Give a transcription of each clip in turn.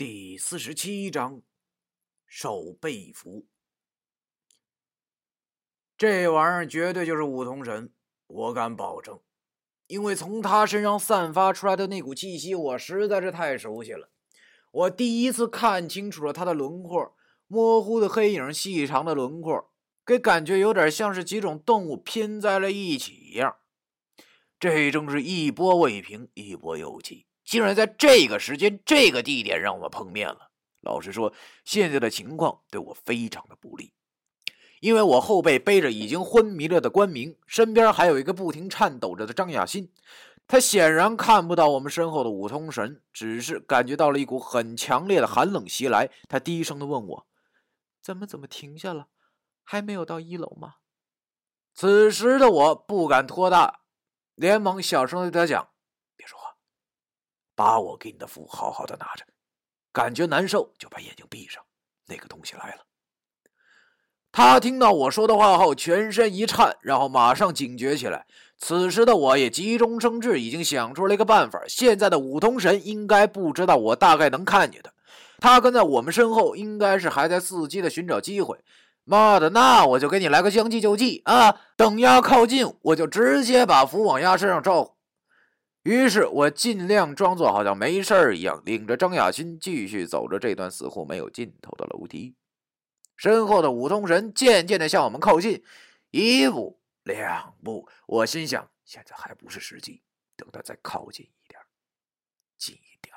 第四十七章，手背符。这玩意儿绝对就是五通神，我敢保证，因为从他身上散发出来的那股气息，我实在是太熟悉了。我第一次看清楚了他的轮廓，模糊的黑影，细长的轮廓，给感觉有点像是几种动物拼在了一起一样。这正是一波未平，一波又起。竟然在这个时间、这个地点让我们碰面了。老实说，现在的情况对我非常的不利，因为我后背背着已经昏迷了的关明，身边还有一个不停颤抖着的张雅欣。他显然看不到我们身后的五通神，只是感觉到了一股很强烈的寒冷袭来。他低声的问我：“怎么怎么停下了？还没有到一楼吗？”此时的我不敢拖大，连忙小声对他讲。把我给你的符好好的拿着，感觉难受就把眼睛闭上。那个东西来了。他听到我说的话后，全身一颤，然后马上警觉起来。此时的我也急中生智，已经想出了一个办法。现在的五通神应该不知道我大概能看见他，他跟在我们身后，应该是还在伺机的寻找机会。妈的，那我就给你来个将计就计啊！等鸭靠近，我就直接把符往鸭身上招呼。于是我尽量装作好像没事儿一样，领着张亚新继续走着这段似乎没有尽头的楼梯。身后的五通神渐渐地向我们靠近，一步两步。我心想，现在还不是时机，等他再靠近一点，近一点。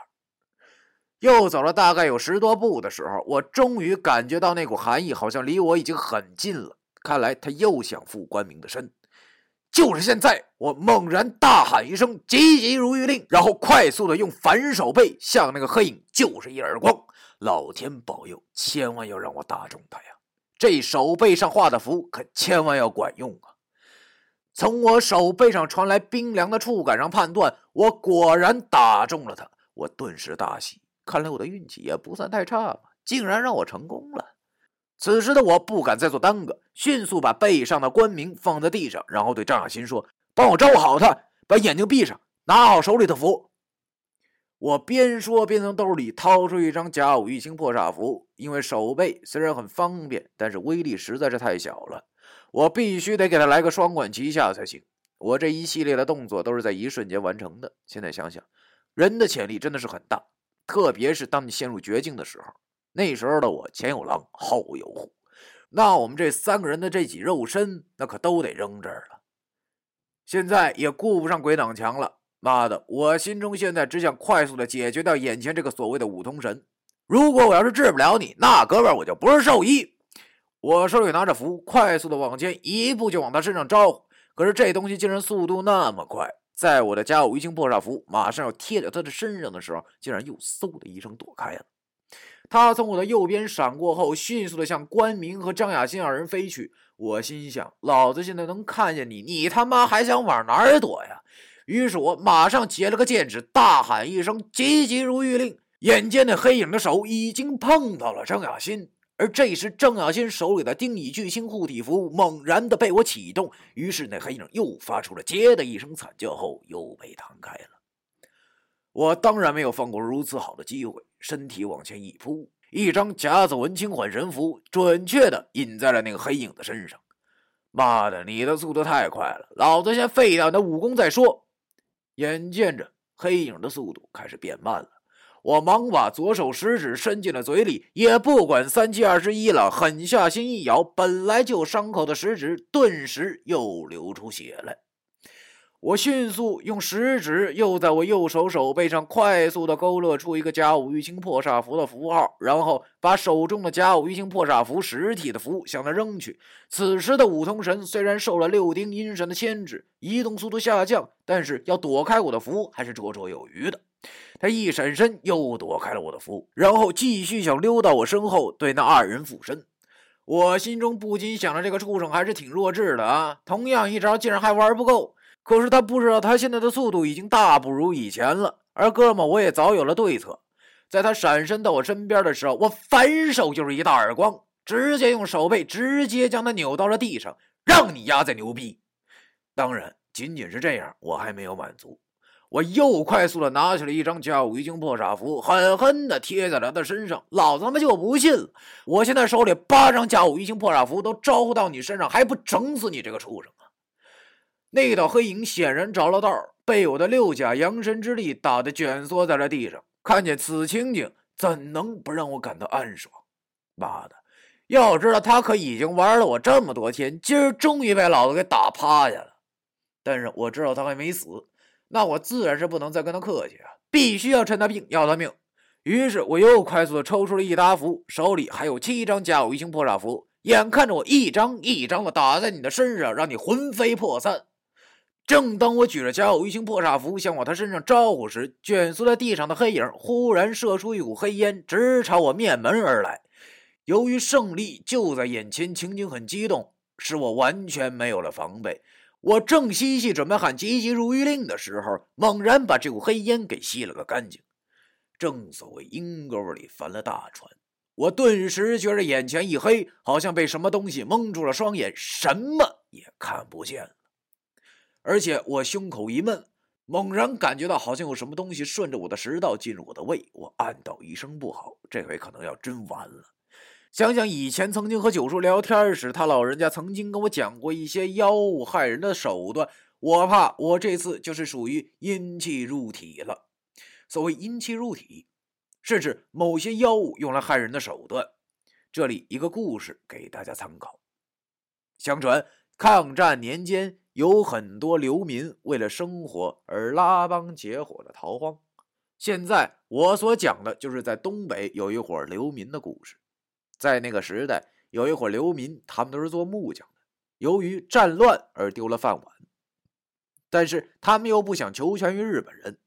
又走了大概有十多步的时候，我终于感觉到那股寒意好像离我已经很近了。看来他又想附关明的身。就是现在！我猛然大喊一声，急急如律令，然后快速的用反手背向那个黑影就是一耳光。老天保佑，千万要让我打中他呀！这手背上画的符可千万要管用啊！从我手背上传来冰凉的触感上判断，我果然打中了他。我顿时大喜，看来我的运气也不算太差嘛，竟然让我成功了。此时的我不敢再做耽搁，迅速把背上的官名放在地上，然后对张亚新说：“帮我招好他，把眼睛闭上，拿好手里的符。”我边说边从兜里掏出一张甲午玉清破煞符，因为手背虽然很方便，但是威力实在是太小了，我必须得给他来个双管齐下才行。我这一系列的动作都是在一瞬间完成的。现在想想，人的潜力真的是很大，特别是当你陷入绝境的时候。那时候的我前有狼后有虎，那我们这三个人的这几肉身，那可都得扔这儿了。现在也顾不上鬼挡墙了。妈的，我心中现在只想快速的解决掉眼前这个所谓的五通神。如果我要是治不了你，那哥们我就不是兽医。我手里拿着符，快速的往前一步就往他身上招呼。可是这东西竟然速度那么快，在我的加五一星破煞符马上要贴在他的身上的时候，竟然又嗖的一声躲开了。他从我的右边闪过后，迅速的向关明和张雅欣二人飞去。我心想：老子现在能看见你，你他妈还想往哪儿躲呀？于是我马上结了个剑指，大喊一声，急急如律令。眼见那黑影的手已经碰到了张雅欣，而这时张雅欣手里的丁乙巨星护体符猛然的被我启动，于是那黑影又发出了“接”的一声惨叫，后又被弹开了。我当然没有放过如此好的机会。身体往前一扑，一张甲子文轻缓神符准确的印在了那个黑影的身上。妈的，你的速度太快了，老子先废掉你的武功再说。眼见着黑影的速度开始变慢了，我忙把左手食指伸进了嘴里，也不管三七二十一了，狠下心一咬，本来就伤口的食指顿时又流出血来。我迅速用食指又在我右手手背上快速的勾勒出一个甲午玉清破煞符的符号，然后把手中的甲午玉清破煞符实体的符向他扔去。此时的五通神虽然受了六丁阴神的牵制，移动速度下降，但是要躲开我的符还是绰绰有余的。他一闪身又躲开了我的符，然后继续想溜到我身后对那二人附身。我心中不禁想着，这个畜生还是挺弱智的啊！同样一招竟然还玩不够。可是他不知道，他现在的速度已经大不如以前了。而哥们，我也早有了对策。在他闪身到我身边的时候，我反手就是一大耳光，直接用手背直接将他扭到了地上，让你丫再牛逼！当然，仅仅是这样，我还没有满足。我又快速的拿起了一张甲午一经破煞符，狠狠的贴在了他身上。老子他妈就不信了！我现在手里八张甲午一经破煞符都招呼到你身上，还不整死你这个畜生！那道黑影显然着了道，被我的六甲阳神之力打得蜷缩在了地上。看见此情景，怎能不让我感到暗爽？妈的！要知道他可已经玩了我这么多天，今儿终于被老子给打趴下了。但是我知道他还没死。那我自然是不能再跟他客气啊，必须要趁他病要他命。于是我又快速的抽出了一沓符，手里还有七张甲午一星破煞符，眼看着我一张一张的打在你的身上，让你魂飞魄散。正当我举着甲午一星破煞符想往他身上招呼时，卷缩在地上的黑影忽然射出一股黑烟，直朝我面门而来。由于胜利就在眼前，情景很激动，使我完全没有了防备。我正嬉戏准备喊“急急如律令”的时候，猛然把这股黑烟给吸了个干净。正所谓阴沟里翻了大船，我顿时觉着眼前一黑，好像被什么东西蒙住了双眼，什么也看不见了。而且我胸口一闷，猛然感觉到好像有什么东西顺着我的食道进入我的胃，我暗道一声不好，这回可能要真完了。想想以前曾经和九叔聊天时，他老人家曾经跟我讲过一些妖物害人的手段，我怕我这次就是属于阴气入体了。所谓阴气入体，是指某些妖物用来害人的手段。这里一个故事给大家参考：相传抗战年间，有很多流民为了生活而拉帮结伙的逃荒。现在我所讲的就是在东北有一伙流民的故事。在那个时代，有一伙流民，他们都是做木匠的。由于战乱而丢了饭碗，但是他们又不想求全于日本人，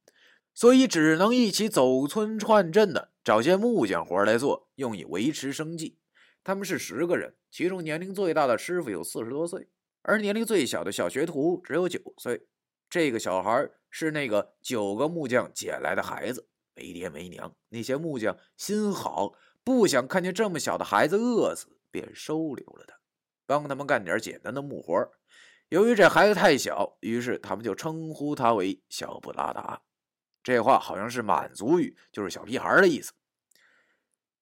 所以只能一起走村串镇的找些木匠活来做，用以维持生计。他们是十个人，其中年龄最大的师傅有四十多岁，而年龄最小的小学徒只有九岁。这个小孩是那个九个木匠捡来的孩子，没爹没娘。那些木匠心好。不想看见这么小的孩子饿死，便收留了他，帮他们干点简单的木活。由于这孩子太小，于是他们就称呼他为小布拉达。这话好像是满族语，就是小屁孩的意思。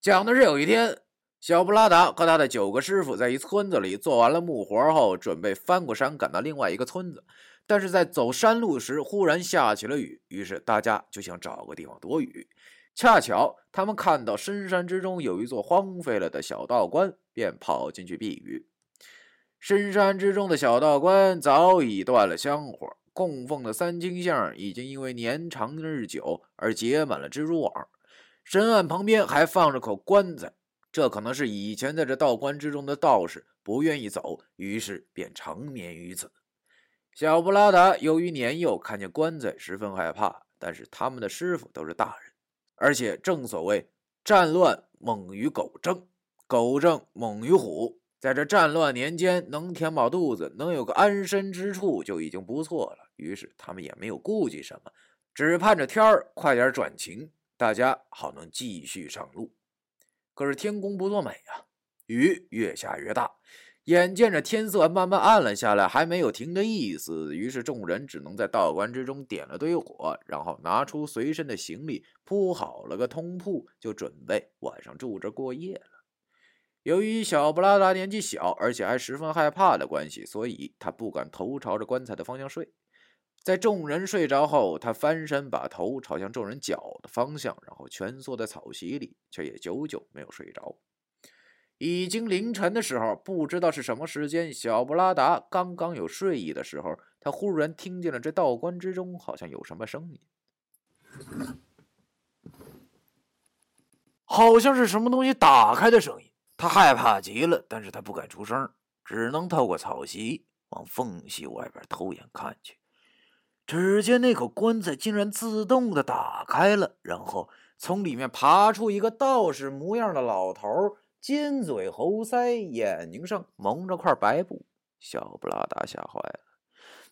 讲的是有一天，小布拉达和他的九个师傅在一村子里做完了木活后，准备翻过山赶到另外一个村子。但是在走山路时，忽然下起了雨，于是大家就想找个地方躲雨。恰巧他们看到深山之中有一座荒废了的小道观，便跑进去避雨。深山之中的小道观早已断了香火，供奉的三清像已经因为年长日久而结满了蜘蛛网。神案旁边还放着口棺材，这可能是以前在这道观之中的道士不愿意走，于是便长眠于此。小布拉达由于年幼，看见棺材十分害怕，但是他们的师傅都是大人。而且正所谓战乱猛于狗正，狗正猛于虎。在这战乱年间，能填饱肚子，能有个安身之处就已经不错了。于是他们也没有顾忌什么，只盼着天儿快点转晴，大家好能继续上路。可是天公不作美啊，雨越下越大。眼见着天色慢慢暗了下来，还没有停的意思，于是众人只能在道观之中点了堆火，然后拿出随身的行李，铺好了个通铺，就准备晚上住这过夜了。由于小布拉达年纪小，而且还十分害怕的关系，所以他不敢头朝着棺材的方向睡。在众人睡着后，他翻身把头朝向众人脚的方向，然后蜷缩在草席里，却也久久没有睡着。已经凌晨的时候，不知道是什么时间，小布拉达刚刚有睡意的时候，他忽然听见了这道观之中好像有什么声音，好像是什么东西打开的声音。他害怕极了，但是他不敢出声，只能透过草席往缝隙外边偷眼看去。只见那口棺材竟然自动的打开了，然后从里面爬出一个道士模样的老头。尖嘴猴腮，眼睛上蒙着块白布，小布拉达吓坏了。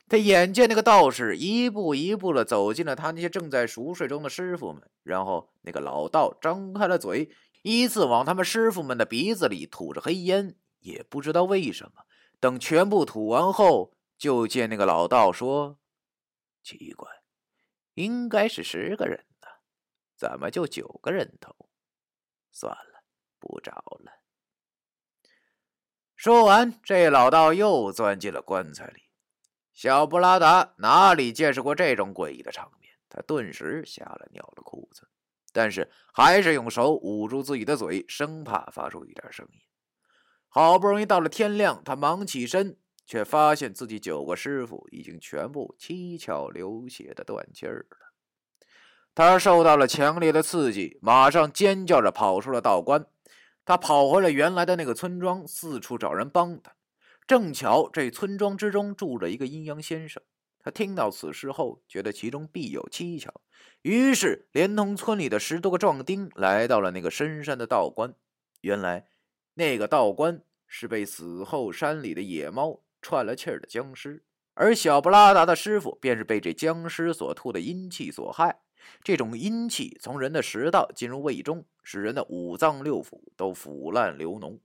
他眼见那个道士一步一步的走进了他那些正在熟睡中的师傅们，然后那个老道张开了嘴，依次往他们师傅们的鼻子里吐着黑烟。也不知道为什么，等全部吐完后，就见那个老道说：“奇怪，应该是十个人呢，怎么就九个人头？算了，不找了。说完，这老道又钻进了棺材里。小布拉达哪里见识过这种诡异的场面？他顿时吓了尿了裤子，但是还是用手捂住自己的嘴，生怕发出一点声音。好不容易到了天亮，他忙起身。却发现自己九个师傅已经全部七窍流血的断气儿了。他受到了强烈的刺激，马上尖叫着跑出了道观。他跑回了原来的那个村庄，四处找人帮他。正巧这村庄之中住着一个阴阳先生。他听到此事后，觉得其中必有蹊跷，于是连同村里的十多个壮丁来到了那个深山的道观。原来，那个道观是被死后山里的野猫。喘了气儿的僵尸，而小布拉达的师傅便是被这僵尸所吐的阴气所害。这种阴气从人的食道进入胃中，使人的五脏六腑都腐烂流脓。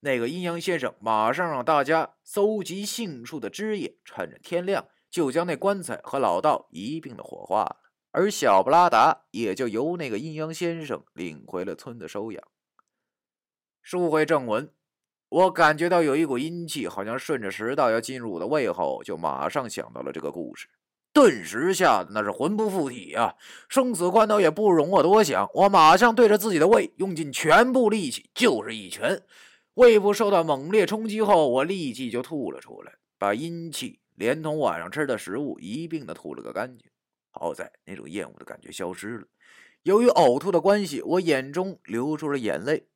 那个阴阳先生马上让大家搜集杏树的枝叶，趁着天亮就将那棺材和老道一并的火化了。而小布拉达也就由那个阴阳先生领回了村子收养。书回正文。我感觉到有一股阴气，好像顺着食道要进入我的胃后，就马上想到了这个故事，顿时吓得那是魂不附体啊！生死关头也不容我多想，我马上对着自己的胃用尽全部力气就是一拳，胃部受到猛烈冲击后，我立即就吐了出来，把阴气连同晚上吃的食物一并的吐了个干净。好在那种厌恶的感觉消失了，由于呕吐的关系，我眼中流出了眼泪。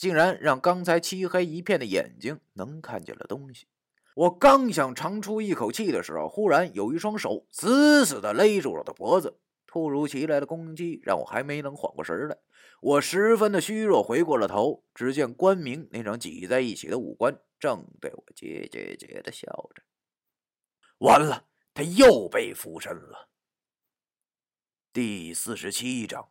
竟然让刚才漆黑一片的眼睛能看见了东西。我刚想长出一口气的时候，忽然有一双手死死地勒住了我的脖子。突如其来的攻击让我还没能缓过神来，我十分的虚弱，回过了头，只见关明那张挤在一起的五官正对我桀桀桀的笑着。完了，他又被附身了。第四十七章。